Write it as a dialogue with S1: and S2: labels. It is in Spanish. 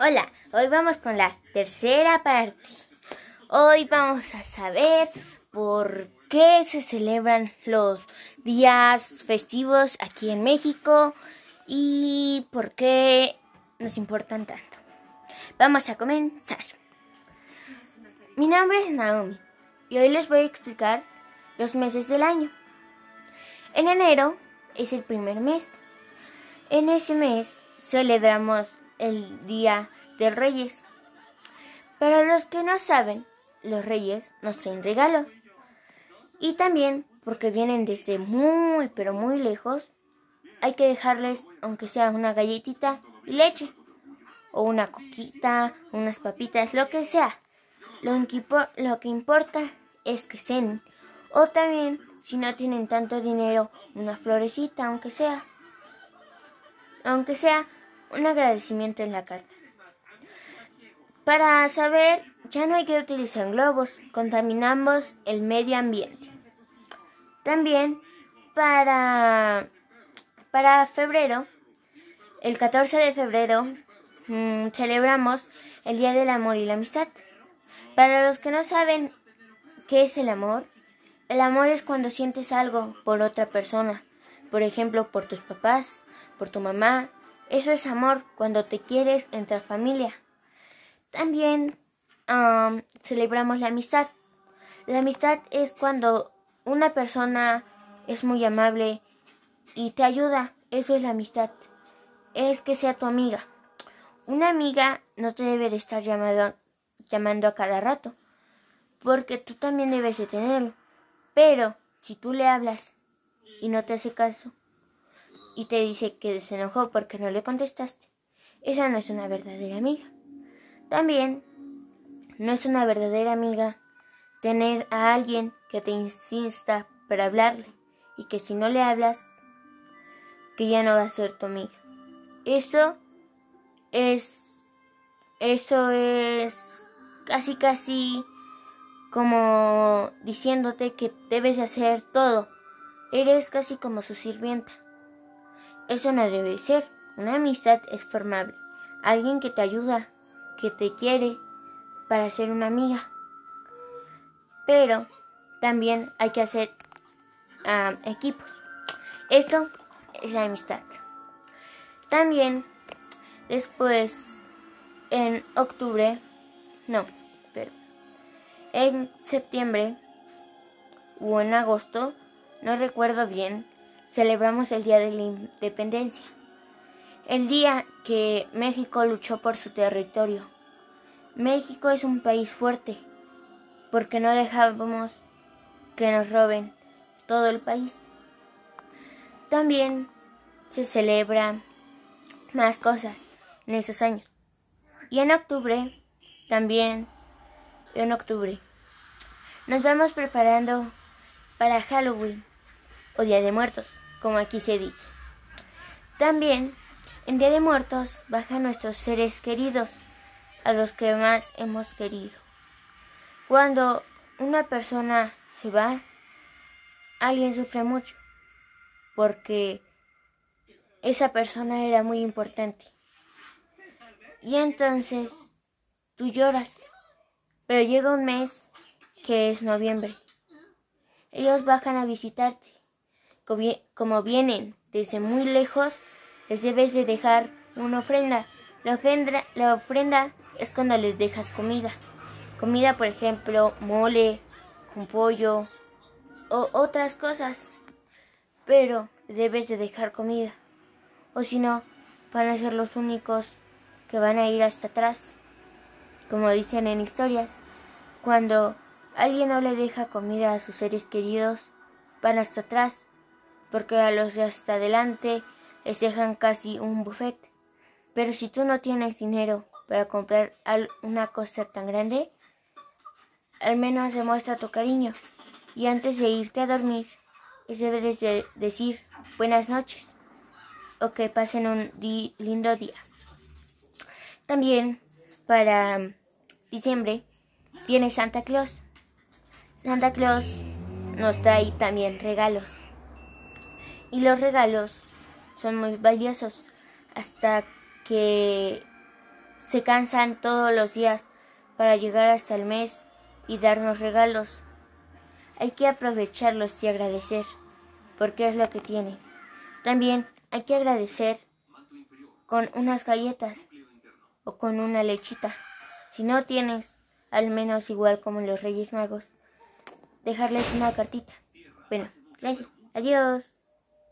S1: Hola, hoy vamos con la tercera parte. Hoy vamos a saber por qué se celebran los días festivos aquí en México y por qué nos importan tanto. Vamos a comenzar. Mi nombre es Naomi y hoy les voy a explicar los meses del año. En enero es el primer mes. En ese mes celebramos el Día de Reyes. Para los que no saben, los reyes nos traen regalos. Y también, porque vienen desde muy, pero muy lejos, hay que dejarles, aunque sea una galletita y leche, o una coquita, unas papitas, lo que sea. Lo que, lo que importa es que cenen. O también, si no tienen tanto dinero, una florecita, aunque sea. Aunque sea un agradecimiento en la carta. Para saber, ya no hay que utilizar globos, contaminamos el medio ambiente. También para, para febrero, el 14 de febrero, mm, celebramos el Día del Amor y la Amistad. Para los que no saben qué es el amor, el amor es cuando sientes algo por otra persona, por ejemplo, por tus papás, por tu mamá, eso es amor cuando te quieres entre familia. También celebramos la amistad. La amistad es cuando una persona es muy amable y te ayuda. Eso es la amistad. Es que sea tu amiga. Una amiga no te debe de estar llamando a cada rato, porque tú también debes de tenerlo. Pero si tú le hablas y no te hace caso, y te dice que se enojó porque no le contestaste, esa no es una verdadera amiga. También no es una verdadera amiga tener a alguien que te insista para hablarle y que si no le hablas, que ya no va a ser tu amiga. Eso es eso es casi casi como diciéndote que debes hacer todo. Eres casi como su sirvienta. Eso no debe ser. Una amistad es formable. Alguien que te ayuda, que te quiere para ser una amiga. Pero también hay que hacer equipos. Eso es la amistad. También después en octubre, no, pero en septiembre o en agosto, no recuerdo bien, celebramos el Día de la Independencia, el día que México luchó por su territorio. México es un país fuerte, porque no dejamos que nos roben todo el país. También se celebra más cosas en esos años. Y en octubre, también en octubre, nos vamos preparando para Halloween o Día de Muertos como aquí se dice. También, en Día de Muertos bajan nuestros seres queridos, a los que más hemos querido. Cuando una persona se va, alguien sufre mucho, porque esa persona era muy importante. Y entonces tú lloras, pero llega un mes que es noviembre. Ellos bajan a visitarte como vienen desde muy lejos, les debes de dejar una ofrenda. La ofrenda, la ofrenda es cuando les dejas comida. Comida, por ejemplo, mole, con pollo o otras cosas. Pero debes de dejar comida. O si no, van a ser los únicos que van a ir hasta atrás. Como dicen en historias, cuando alguien no le deja comida a sus seres queridos, van hasta atrás porque a los de hasta adelante les dejan casi un buffet. Pero si tú no tienes dinero para comprar una cosa tan grande, al menos demuestra tu cariño. Y antes de irte a dormir, debes de decir buenas noches o que pasen un lindo día. También para diciembre viene Santa Claus. Santa Claus nos trae también regalos y los regalos son muy valiosos hasta que se cansan todos los días para llegar hasta el mes y darnos regalos. Hay que aprovecharlos y agradecer, porque es lo que tiene. También hay que agradecer con unas galletas o con una lechita. Si no tienes, al menos igual como los Reyes Magos, dejarles una cartita. Bueno, gracias. Adiós.